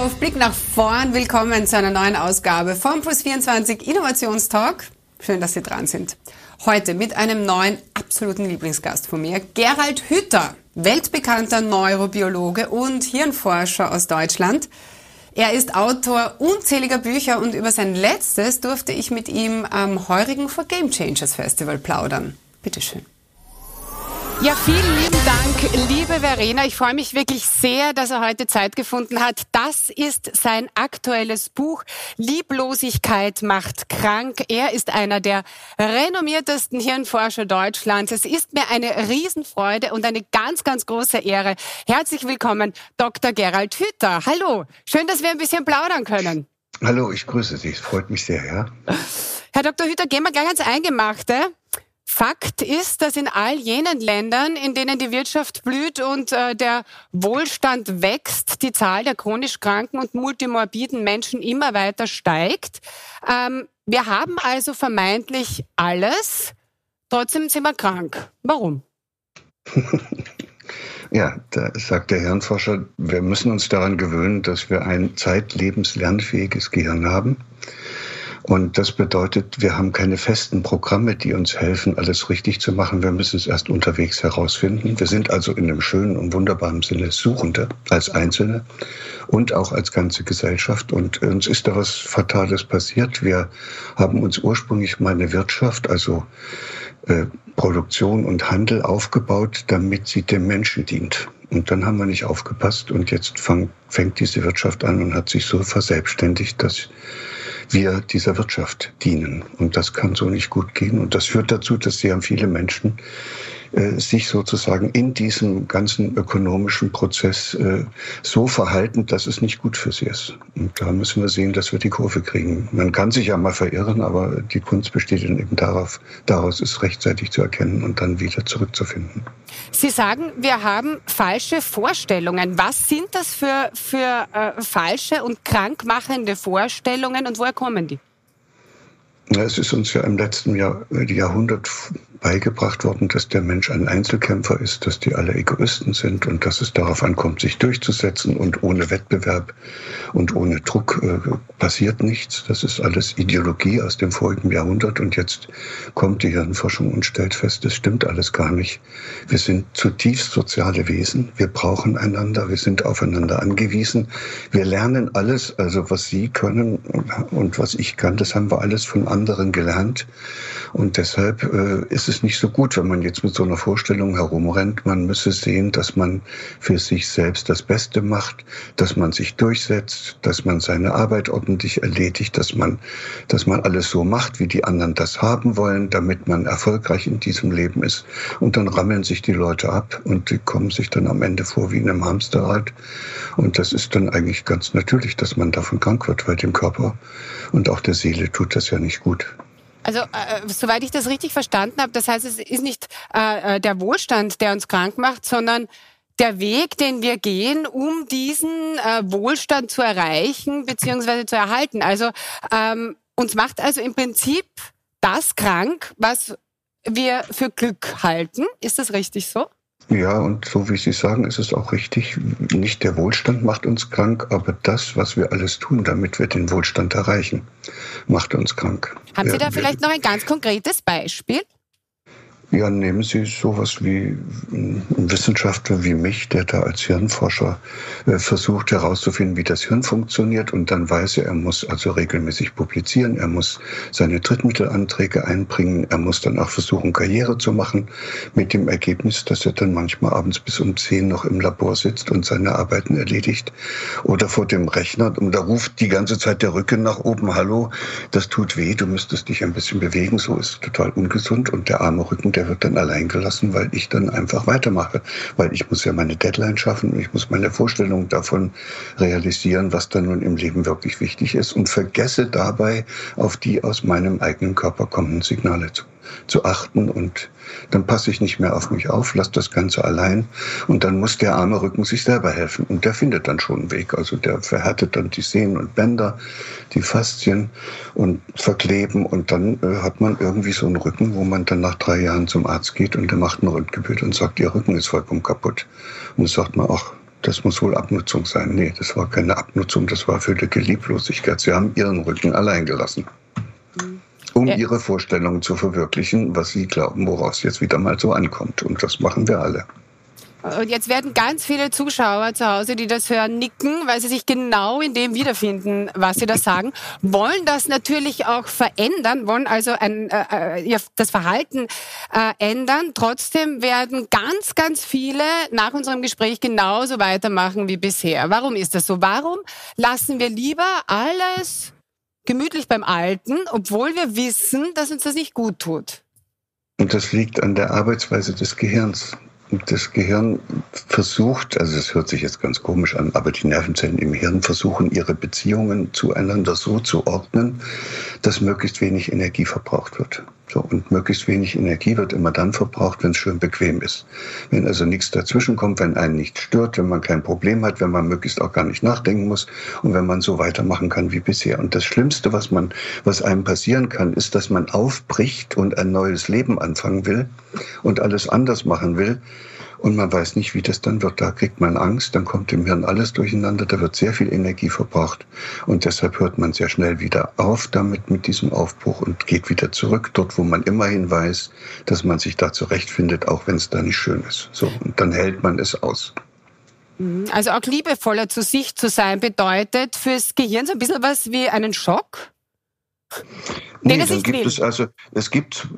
auf, Blick nach vorn. Willkommen zu einer neuen Ausgabe vom Plus24 Innovationstalk. Schön, dass Sie dran sind. Heute mit einem neuen absoluten Lieblingsgast von mir, Gerald Hütter, weltbekannter Neurobiologe und Hirnforscher aus Deutschland. Er ist Autor unzähliger Bücher und über sein letztes durfte ich mit ihm am heurigen For Game Changers Festival plaudern. Bitteschön. Ja, vielen lieben Dank, liebe Verena. Ich freue mich wirklich sehr, dass er heute Zeit gefunden hat. Das ist sein aktuelles Buch Lieblosigkeit macht krank. Er ist einer der renommiertesten Hirnforscher Deutschlands. Es ist mir eine Riesenfreude und eine ganz, ganz große Ehre. Herzlich willkommen, Dr. Gerald Hütter. Hallo, schön, dass wir ein bisschen plaudern können. Hallo, ich grüße Sie. Es freut mich sehr, ja. Herr Dr. Hütter, gehen wir gleich ans Eingemachte. Fakt ist, dass in all jenen Ländern, in denen die Wirtschaft blüht und äh, der Wohlstand wächst, die Zahl der chronisch kranken und multimorbiden Menschen immer weiter steigt. Ähm, wir haben also vermeintlich alles, trotzdem sind wir krank. Warum? Ja, da sagt der Hirnforscher, wir müssen uns daran gewöhnen, dass wir ein zeitlebens lernfähiges Gehirn haben und das bedeutet, wir haben keine festen Programme, die uns helfen, alles richtig zu machen. Wir müssen es erst unterwegs herausfinden. Wir sind also in einem schönen und wunderbaren Sinne Suchende als Einzelne und auch als ganze Gesellschaft. Und uns ist da was Fatales passiert. Wir haben uns ursprünglich mal eine Wirtschaft, also äh, Produktion und Handel aufgebaut, damit sie dem Menschen dient. Und dann haben wir nicht aufgepasst und jetzt fang, fängt diese Wirtschaft an und hat sich so verselbstständigt, dass wir dieser Wirtschaft dienen. Und das kann so nicht gut gehen. Und das führt dazu, dass sehr viele Menschen äh, sich sozusagen in diesem ganzen ökonomischen Prozess äh, so verhalten, dass es nicht gut für sie ist. Und da müssen wir sehen, dass wir die Kurve kriegen. Man kann sich ja mal verirren, aber die Kunst besteht eben darauf, daraus es rechtzeitig zu erkennen und dann wieder zurückzufinden. Sie sagen, wir haben falsche Vorstellungen. Was sind das für, für äh, falsche und krankmachende Vorstellungen und woher kommen die? Es ist uns ja im letzten Jahr, Jahrhundert beigebracht worden, dass der Mensch ein Einzelkämpfer ist, dass die alle Egoisten sind und dass es darauf ankommt, sich durchzusetzen und ohne Wettbewerb und ohne Druck äh, passiert nichts. Das ist alles Ideologie aus dem vorigen Jahrhundert und jetzt kommt die Hirnforschung und stellt fest, das stimmt alles gar nicht. Wir sind zutiefst soziale Wesen, wir brauchen einander, wir sind aufeinander angewiesen. Wir lernen alles, also was Sie können und was ich kann, das haben wir alles von anderen gelernt und deshalb äh, ist es es nicht so gut, wenn man jetzt mit so einer Vorstellung herumrennt. Man müsse sehen, dass man für sich selbst das Beste macht, dass man sich durchsetzt, dass man seine Arbeit ordentlich erledigt, dass man, dass man alles so macht, wie die anderen das haben wollen, damit man erfolgreich in diesem Leben ist. Und dann rammeln sich die Leute ab und die kommen sich dann am Ende vor wie in einem Hamsterrad. Und das ist dann eigentlich ganz natürlich, dass man davon krank wird, weil dem Körper und auch der Seele tut das ja nicht gut. Also äh, soweit ich das richtig verstanden habe, das heißt, es ist nicht äh, äh, der Wohlstand, der uns krank macht, sondern der Weg, den wir gehen, um diesen äh, Wohlstand zu erreichen bzw. zu erhalten. Also ähm, uns macht also im Prinzip das krank, was wir für Glück halten. Ist das richtig so? Ja, und so wie Sie sagen, ist es auch richtig. Nicht der Wohlstand macht uns krank, aber das, was wir alles tun, damit wir den Wohlstand erreichen, macht uns krank. Haben Sie da vielleicht noch ein ganz konkretes Beispiel? Ja, nehmen Sie sowas wie ein Wissenschaftler wie mich, der da als Hirnforscher äh, versucht herauszufinden, wie das Hirn funktioniert. Und dann weiß er, er muss also regelmäßig publizieren, er muss seine Drittmittelanträge einbringen, er muss dann auch versuchen, Karriere zu machen, mit dem Ergebnis, dass er dann manchmal abends bis um zehn noch im Labor sitzt und seine Arbeiten erledigt. Oder vor dem Rechner. Und da ruft die ganze Zeit der Rücken nach oben, hallo, das tut weh, du müsstest dich ein bisschen bewegen, so ist total ungesund. Und der arme Rücken, der wird dann allein gelassen, weil ich dann einfach weitermache. Weil ich muss ja meine Deadline schaffen ich muss meine Vorstellung davon realisieren, was dann nun im Leben wirklich wichtig ist und vergesse dabei auf die aus meinem eigenen Körper kommenden Signale zu zu achten und dann passe ich nicht mehr auf mich auf, lasse das Ganze allein und dann muss der arme Rücken sich selber helfen und der findet dann schon einen Weg. Also der verhärtet dann die Sehnen und Bänder, die Faszien und verkleben und dann äh, hat man irgendwie so einen Rücken, wo man dann nach drei Jahren zum Arzt geht und der macht ein Röntgenbild und sagt, ihr Rücken ist vollkommen kaputt. Und sagt man, ach, das muss wohl Abnutzung sein. Nee, das war keine Abnutzung, das war völlige Lieblosigkeit. Sie haben ihren Rücken allein gelassen, um ja. ihre Vorstellungen zu verwirklichen, was sie glauben, woraus jetzt wieder mal so ankommt. Und das machen wir alle. Und jetzt werden ganz viele Zuschauer zu Hause, die das hören, nicken, weil sie sich genau in dem wiederfinden, was sie da sagen, wollen das natürlich auch verändern, wollen also ein, äh, äh das Verhalten äh, ändern. Trotzdem werden ganz, ganz viele nach unserem Gespräch genauso weitermachen wie bisher. Warum ist das so? Warum lassen wir lieber alles gemütlich beim Alten, obwohl wir wissen, dass uns das nicht gut tut? Und das liegt an der Arbeitsweise des Gehirns das Gehirn versucht, also es hört sich jetzt ganz komisch an, aber die Nervenzellen im Hirn versuchen, ihre Beziehungen zueinander so zu ordnen, dass möglichst wenig Energie verbraucht wird. So, und möglichst wenig Energie wird immer dann verbraucht, wenn es schön bequem ist. Wenn also nichts dazwischen kommt, wenn einen nicht stört, wenn man kein Problem hat, wenn man möglichst auch gar nicht nachdenken muss und wenn man so weitermachen kann wie bisher. Und das Schlimmste, was man, was einem passieren kann, ist, dass man aufbricht und ein neues Leben anfangen will und alles anders machen will und man weiß nicht, wie das dann wird. Da kriegt man Angst, dann kommt im Hirn alles durcheinander, da wird sehr viel Energie verbraucht und deshalb hört man sehr schnell wieder auf damit mit diesem Aufbruch und geht wieder zurück dort, wo man immerhin weiß, dass man sich da zurechtfindet, auch wenn es da nicht schön ist. So und dann hält man es aus. Mhm. Also auch liebevoller zu sich zu sein bedeutet fürs Gehirn so ein bisschen was wie einen Schock? Nee, dann gibt will. es also, es gibt,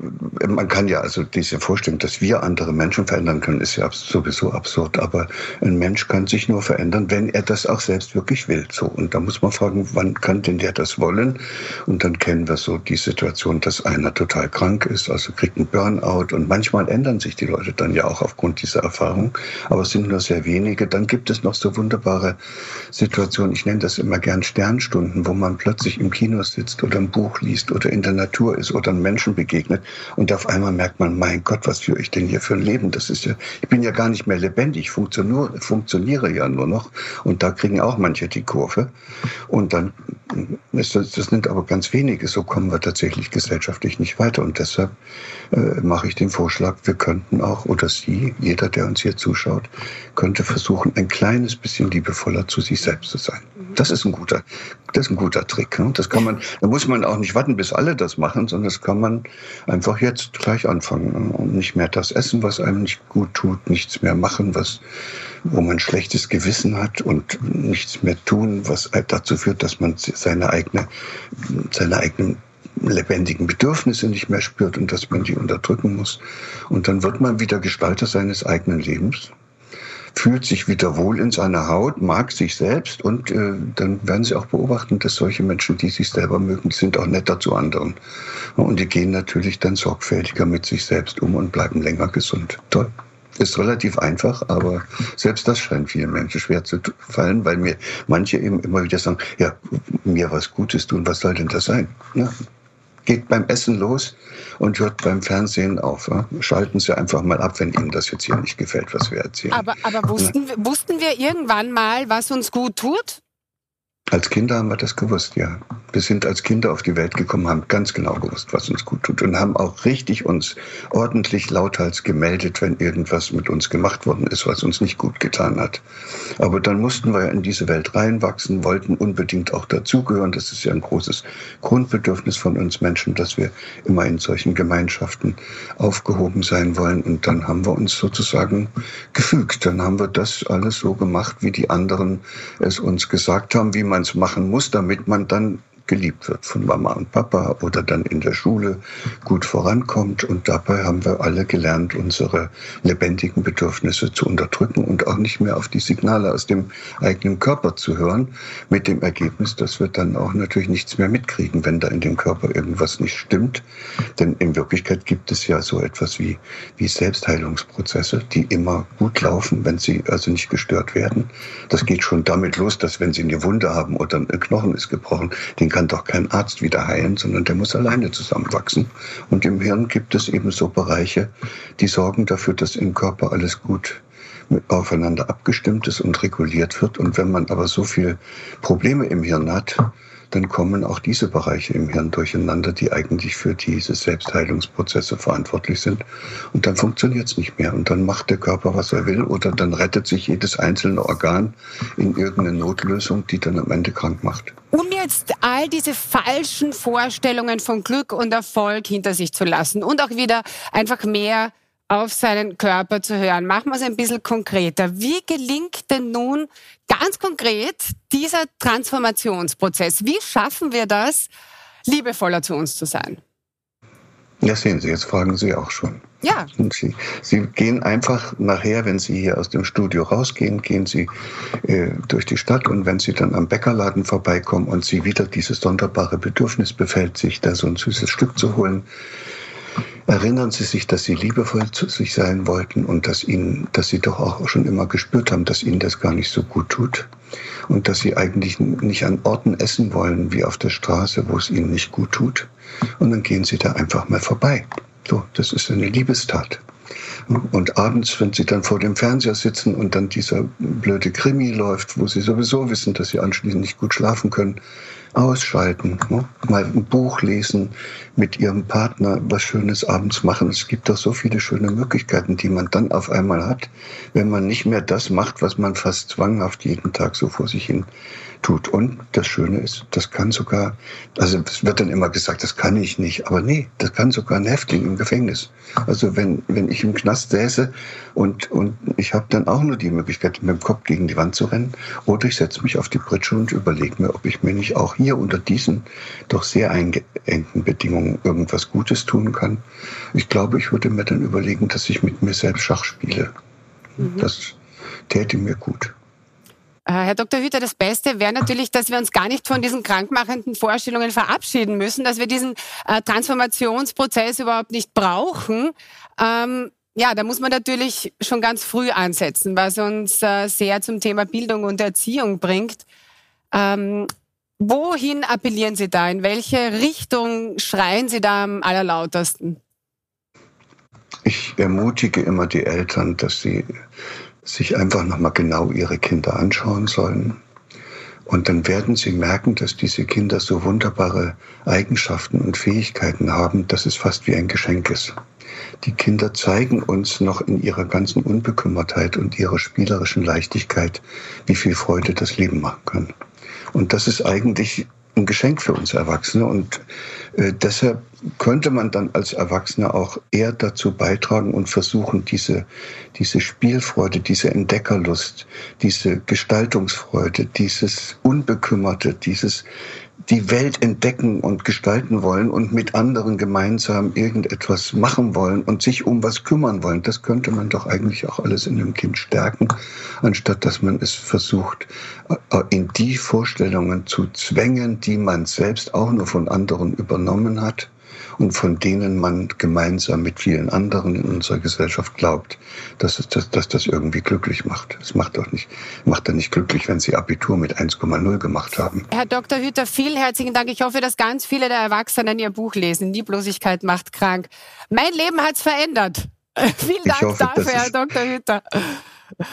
man kann ja also diese Vorstellung, dass wir andere Menschen verändern können, ist ja sowieso absurd. Aber ein Mensch kann sich nur verändern, wenn er das auch selbst wirklich will. So. Und da muss man fragen, wann kann denn der das wollen? Und dann kennen wir so die Situation, dass einer total krank ist, also kriegt einen Burnout. Und manchmal ändern sich die Leute dann ja auch aufgrund dieser Erfahrung. Aber es sind nur sehr wenige. Dann gibt es noch so wunderbare Situationen. Ich nenne das immer gern Sternstunden, wo man plötzlich im Kino sitzt oder ein Buch liest oder in der Natur ist oder Menschen begegnet und auf einmal merkt man, mein Gott, was führe ich denn hier für ein Leben? Das ist ja, ich bin ja gar nicht mehr lebendig, funktioniere, funktioniere ja nur noch und da kriegen auch manche die Kurve und dann ist das, das sind aber ganz wenige, so kommen wir tatsächlich gesellschaftlich nicht weiter und deshalb äh, mache ich den Vorschlag, wir könnten auch oder Sie, jeder, der uns hier zuschaut, könnte versuchen, ein kleines bisschen liebevoller zu sich selbst zu sein. Das ist ein guter, das ist ein guter Trick. Ne? Das kann man, da muss man auch nicht warten, bis alle das machen, sondern das kann man einfach jetzt gleich anfangen und nicht mehr das essen, was einem nicht gut tut, nichts mehr machen, was, wo man schlechtes Gewissen hat und nichts mehr tun, was dazu führt, dass man seine eigene, seine eigenen lebendigen Bedürfnisse nicht mehr spürt und dass man die unterdrücken muss. Und dann wird man wieder Gestalter seines eigenen Lebens fühlt sich wieder wohl in seiner Haut, mag sich selbst und äh, dann werden Sie auch beobachten, dass solche Menschen, die sich selber mögen, sind auch netter zu anderen. Und die gehen natürlich dann sorgfältiger mit sich selbst um und bleiben länger gesund. Toll. Ist relativ einfach, aber selbst das scheint vielen Menschen schwer zu fallen, weil mir manche eben immer wieder sagen, ja, mir was Gutes tun, was soll denn das sein? Ja, geht beim Essen los und hört beim Fernsehen auf. Ja? Schalten Sie einfach mal ab, wenn Ihnen das jetzt hier nicht gefällt, was wir erzählen. Aber, aber wussten, wussten wir irgendwann mal, was uns gut tut? Als Kinder haben wir das gewusst, ja. Wir sind als Kinder auf die Welt gekommen, haben ganz genau gewusst, was uns gut tut und haben auch richtig uns ordentlich lauthals gemeldet, wenn irgendwas mit uns gemacht worden ist, was uns nicht gut getan hat. Aber dann mussten wir ja in diese Welt reinwachsen, wollten unbedingt auch dazugehören. Das ist ja ein großes Grundbedürfnis von uns Menschen, dass wir immer in solchen Gemeinschaften aufgehoben sein wollen. Und dann haben wir uns sozusagen gefügt. Dann haben wir das alles so gemacht, wie die anderen es uns gesagt haben, wie man es machen muss, damit man dann geliebt wird von Mama und Papa oder dann in der Schule gut vorankommt. Und dabei haben wir alle gelernt, unsere lebendigen Bedürfnisse zu unterdrücken und auch nicht mehr auf die Signale aus dem eigenen Körper zu hören, mit dem Ergebnis, dass wir dann auch natürlich nichts mehr mitkriegen, wenn da in dem Körper irgendwas nicht stimmt. Denn in Wirklichkeit gibt es ja so etwas wie, wie Selbstheilungsprozesse, die immer gut laufen, wenn sie also nicht gestört werden. Das geht schon damit los, dass wenn sie eine Wunde haben oder ein Knochen ist gebrochen, den kann doch kein Arzt wieder heilen, sondern der muss alleine zusammenwachsen. Und im Hirn gibt es eben so Bereiche, die sorgen dafür, dass im Körper alles gut aufeinander abgestimmt ist und reguliert wird. Und wenn man aber so viel Probleme im Hirn hat, dann kommen auch diese Bereiche im Hirn durcheinander, die eigentlich für diese Selbstheilungsprozesse verantwortlich sind. Und dann funktioniert es nicht mehr. Und dann macht der Körper, was er will, oder dann rettet sich jedes einzelne Organ in irgendeine Notlösung, die dann am Ende krank macht. Um jetzt all diese falschen Vorstellungen von Glück und Erfolg hinter sich zu lassen und auch wieder einfach mehr auf seinen Körper zu hören. Machen wir es ein bisschen konkreter. Wie gelingt denn nun ganz konkret dieser Transformationsprozess? Wie schaffen wir das, liebevoller zu uns zu sein? Ja, sehen Sie, jetzt fragen Sie auch schon. Ja. Sie, Sie gehen einfach nachher, wenn Sie hier aus dem Studio rausgehen, gehen Sie äh, durch die Stadt und wenn Sie dann am Bäckerladen vorbeikommen und Sie wieder dieses sonderbare Bedürfnis befällt, sich da so ein süßes Stück zu holen, Erinnern Sie sich, dass Sie liebevoll zu sich sein wollten und dass Ihnen, dass Sie doch auch schon immer gespürt haben, dass Ihnen das gar nicht so gut tut und dass Sie eigentlich nicht an Orten essen wollen wie auf der Straße, wo es Ihnen nicht gut tut. Und dann gehen Sie da einfach mal vorbei. So, das ist eine Liebestat. Und abends, wenn sie dann vor dem Fernseher sitzen und dann dieser blöde Krimi läuft, wo sie sowieso wissen, dass sie anschließend nicht gut schlafen können, ausschalten, ne? mal ein Buch lesen, mit ihrem Partner was Schönes abends machen. Es gibt doch so viele schöne Möglichkeiten, die man dann auf einmal hat, wenn man nicht mehr das macht, was man fast zwanghaft jeden Tag so vor sich hin tut. Und das Schöne ist, das kann sogar, also es wird dann immer gesagt, das kann ich nicht, aber nee, das kann sogar ein Häftling im Gefängnis. Also wenn, wenn ich im Knast säße und, und ich habe dann auch nur die Möglichkeit, mit dem Kopf gegen die Wand zu rennen, oder ich setze mich auf die Pritsche und überlege mir, ob ich mir nicht auch hier unter diesen doch sehr eingeengten Bedingungen irgendwas Gutes tun kann. Ich glaube, ich würde mir dann überlegen, dass ich mit mir selbst Schach spiele. Mhm. Das täte mir gut. Äh, Herr Dr. Hüter, das Beste wäre natürlich, dass wir uns gar nicht von diesen krankmachenden Vorstellungen verabschieden müssen, dass wir diesen äh, Transformationsprozess überhaupt nicht brauchen. Ähm, ja, da muss man natürlich schon ganz früh ansetzen, was uns äh, sehr zum Thema Bildung und Erziehung bringt. Ähm, wohin appellieren Sie da? In welche Richtung schreien Sie da am allerlautesten? Ich ermutige immer die Eltern, dass sie sich einfach nochmal genau ihre Kinder anschauen sollen. Und dann werden sie merken, dass diese Kinder so wunderbare Eigenschaften und Fähigkeiten haben, dass es fast wie ein Geschenk ist. Die Kinder zeigen uns noch in ihrer ganzen Unbekümmertheit und ihrer spielerischen Leichtigkeit, wie viel Freude das Leben machen kann. Und das ist eigentlich ein Geschenk für uns Erwachsene und äh, deshalb könnte man dann als Erwachsener auch eher dazu beitragen und versuchen, diese, diese Spielfreude, diese Entdeckerlust, diese Gestaltungsfreude, dieses Unbekümmerte, dieses die Welt entdecken und gestalten wollen und mit anderen gemeinsam irgendetwas machen wollen und sich um was kümmern wollen. Das könnte man doch eigentlich auch alles in einem Kind stärken, anstatt dass man es versucht, äh, in die Vorstellungen zu zwängen, die man selbst auch nur von anderen übernommen hat und von denen man gemeinsam mit vielen anderen in unserer Gesellschaft glaubt, dass, es, dass, dass das irgendwie glücklich macht. Es macht doch nicht, macht dann nicht glücklich, wenn Sie Abitur mit 1,0 gemacht haben. Herr Dr. Hüter, vielen herzlichen Dank. Ich hoffe, dass ganz viele der Erwachsenen Ihr Buch lesen. Lieblosigkeit macht krank. Mein Leben hat es verändert. Vielen Dank hoffe, dafür, Herr Dr. Hüter.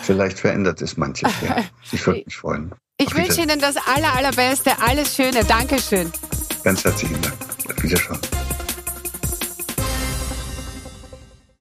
Vielleicht verändert es manches. Ja. Ich würde mich freuen. Ich wünsche Ihnen das aller, allerbeste. Alles Schöne. Dankeschön. Ganz herzlichen Dank. Wiederschauen.